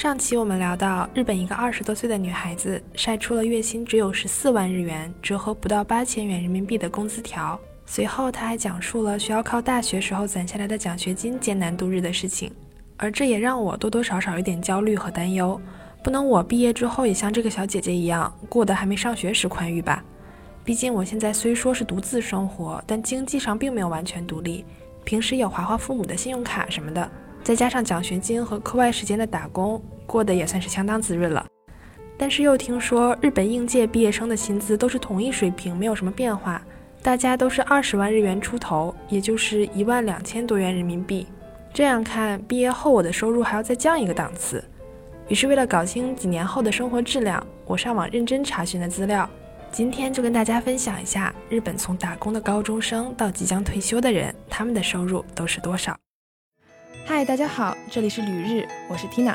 上期我们聊到，日本一个二十多岁的女孩子晒出了月薪只有十四万日元，折合不到八千元人民币的工资条。随后，她还讲述了需要靠大学时候攒下来的奖学金艰难度日的事情，而这也让我多多少少有点焦虑和担忧。不能我毕业之后也像这个小姐姐一样，过得还没上学时宽裕吧？毕竟我现在虽说是独自生活，但经济上并没有完全独立，平时有划花父母的信用卡什么的。再加上奖学金和课外时间的打工，过得也算是相当滋润了。但是又听说日本应届毕业生的薪资都是同一水平，没有什么变化，大家都是二十万日元出头，也就是一万两千多元人民币。这样看，毕业后我的收入还要再降一个档次。于是为了搞清几年后的生活质量，我上网认真查询了资料，今天就跟大家分享一下日本从打工的高中生到即将退休的人，他们的收入都是多少。嗨，大家好，这里是旅日，我是 Tina。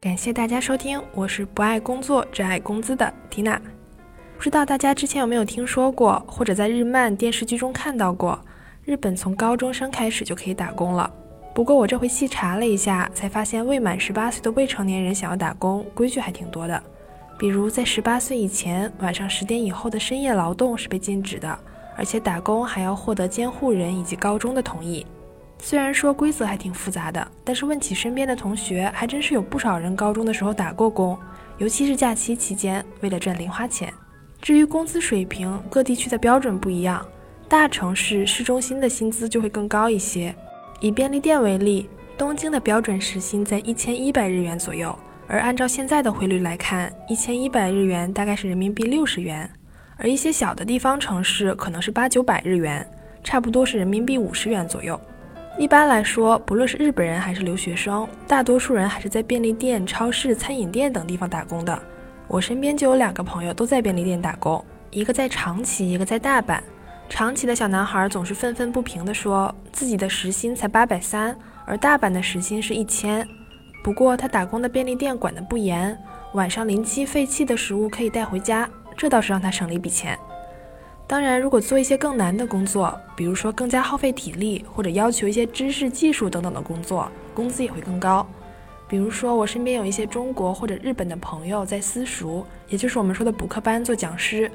感谢大家收听，我是不爱工作只爱工资的 Tina。不知道大家之前有没有听说过，或者在日漫电视剧中看到过，日本从高中生开始就可以打工了。不过我这回细查了一下，才发现未满十八岁的未成年人想要打工，规矩还挺多的。比如在十八岁以前，晚上十点以后的深夜劳动是被禁止的，而且打工还要获得监护人以及高中的同意。虽然说规则还挺复杂的，但是问起身边的同学，还真是有不少人高中的时候打过工，尤其是假期期间，为了赚零花钱。至于工资水平，各地区的标准不一样，大城市市中心的薪资就会更高一些。以便利店为例，东京的标准时薪在一千一百日元左右，而按照现在的汇率来看，一千一百日元大概是人民币六十元。而一些小的地方城市可能是八九百日元，差不多是人民币五十元左右。一般来说，不论是日本人还是留学生，大多数人还是在便利店、超市、餐饮店等地方打工的。我身边就有两个朋友都在便利店打工，一个在长崎，一个在大阪。长崎的小男孩总是愤愤不平地说，自己的时薪才八百三，而大阪的时薪是一千。不过他打工的便利店管得不严，晚上临期废弃的食物可以带回家，这倒是让他省了一笔钱。当然，如果做一些更难的工作，比如说更加耗费体力，或者要求一些知识、技术等等的工作，工资也会更高。比如说，我身边有一些中国或者日本的朋友在私塾，也就是我们说的补课班做讲师，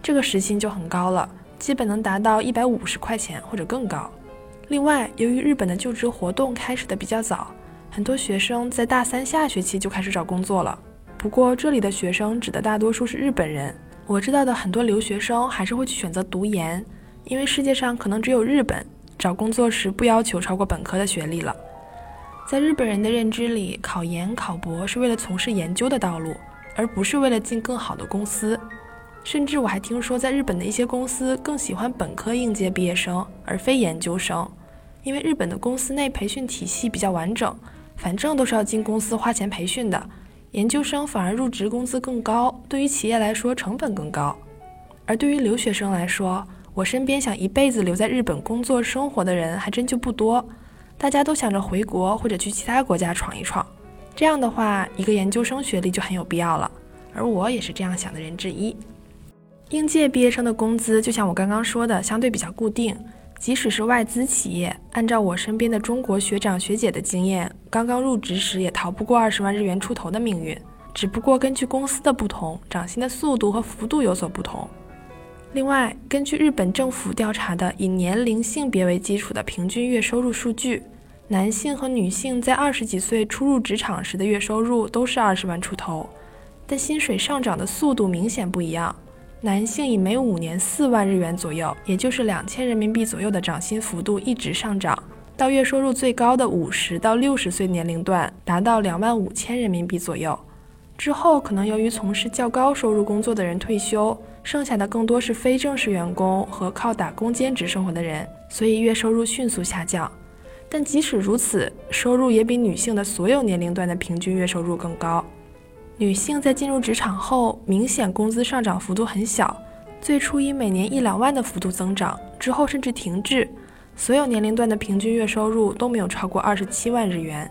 这个时薪就很高了，基本能达到一百五十块钱或者更高。另外，由于日本的就职活动开始的比较早，很多学生在大三下学期就开始找工作了。不过，这里的学生指的大多数是日本人。我知道的很多留学生还是会去选择读研，因为世界上可能只有日本找工作时不要求超过本科的学历了。在日本人的认知里，考研考博是为了从事研究的道路，而不是为了进更好的公司。甚至我还听说，在日本的一些公司更喜欢本科应届毕业生而非研究生，因为日本的公司内培训体系比较完整，反正都是要进公司花钱培训的。研究生反而入职工资更高，对于企业来说成本更高。而对于留学生来说，我身边想一辈子留在日本工作生活的人还真就不多，大家都想着回国或者去其他国家闯一闯。这样的话，一个研究生学历就很有必要了。而我也是这样想的人之一。应届毕业生的工资，就像我刚刚说的，相对比较固定。即使是外资企业，按照我身边的中国学长学姐的经验，刚刚入职时也逃不过二十万日元出头的命运。只不过根据公司的不同，涨薪的速度和幅度有所不同。另外，根据日本政府调查的以年龄、性别为基础的平均月收入数据，男性和女性在二十几岁初入职场时的月收入都是二十万出头，但薪水上涨的速度明显不一样。男性以每五年四万日元左右，也就是两千人民币左右的涨薪幅度一直上涨，到月收入最高的五十到六十岁年龄段达到两万五千人民币左右。之后可能由于从事较高收入工作的人退休，剩下的更多是非正式员工和靠打工兼职生活的人，所以月收入迅速下降。但即使如此，收入也比女性的所有年龄段的平均月收入更高。女性在进入职场后，明显工资上涨幅度很小，最初以每年一两万的幅度增长，之后甚至停滞。所有年龄段的平均月收入都没有超过二十七万日元。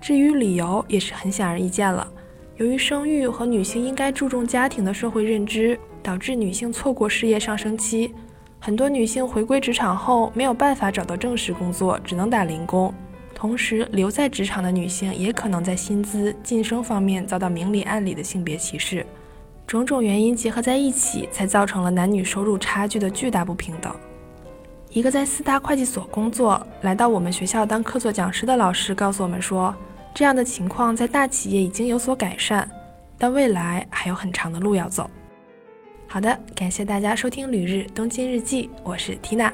至于理由，也是很显而易见了。由于生育和女性应该注重家庭的社会认知，导致女性错过事业上升期。很多女性回归职场后，没有办法找到正式工作，只能打零工。同时，留在职场的女性也可能在薪资晋升方面遭到明里暗里的性别歧视。种种原因结合在一起，才造成了男女收入差距的巨大不平等。一个在四大会计所工作、来到我们学校当客座讲师的老师告诉我们说，这样的情况在大企业已经有所改善，但未来还有很长的路要走。好的，感谢大家收听《旅日东京日记》，我是缇娜。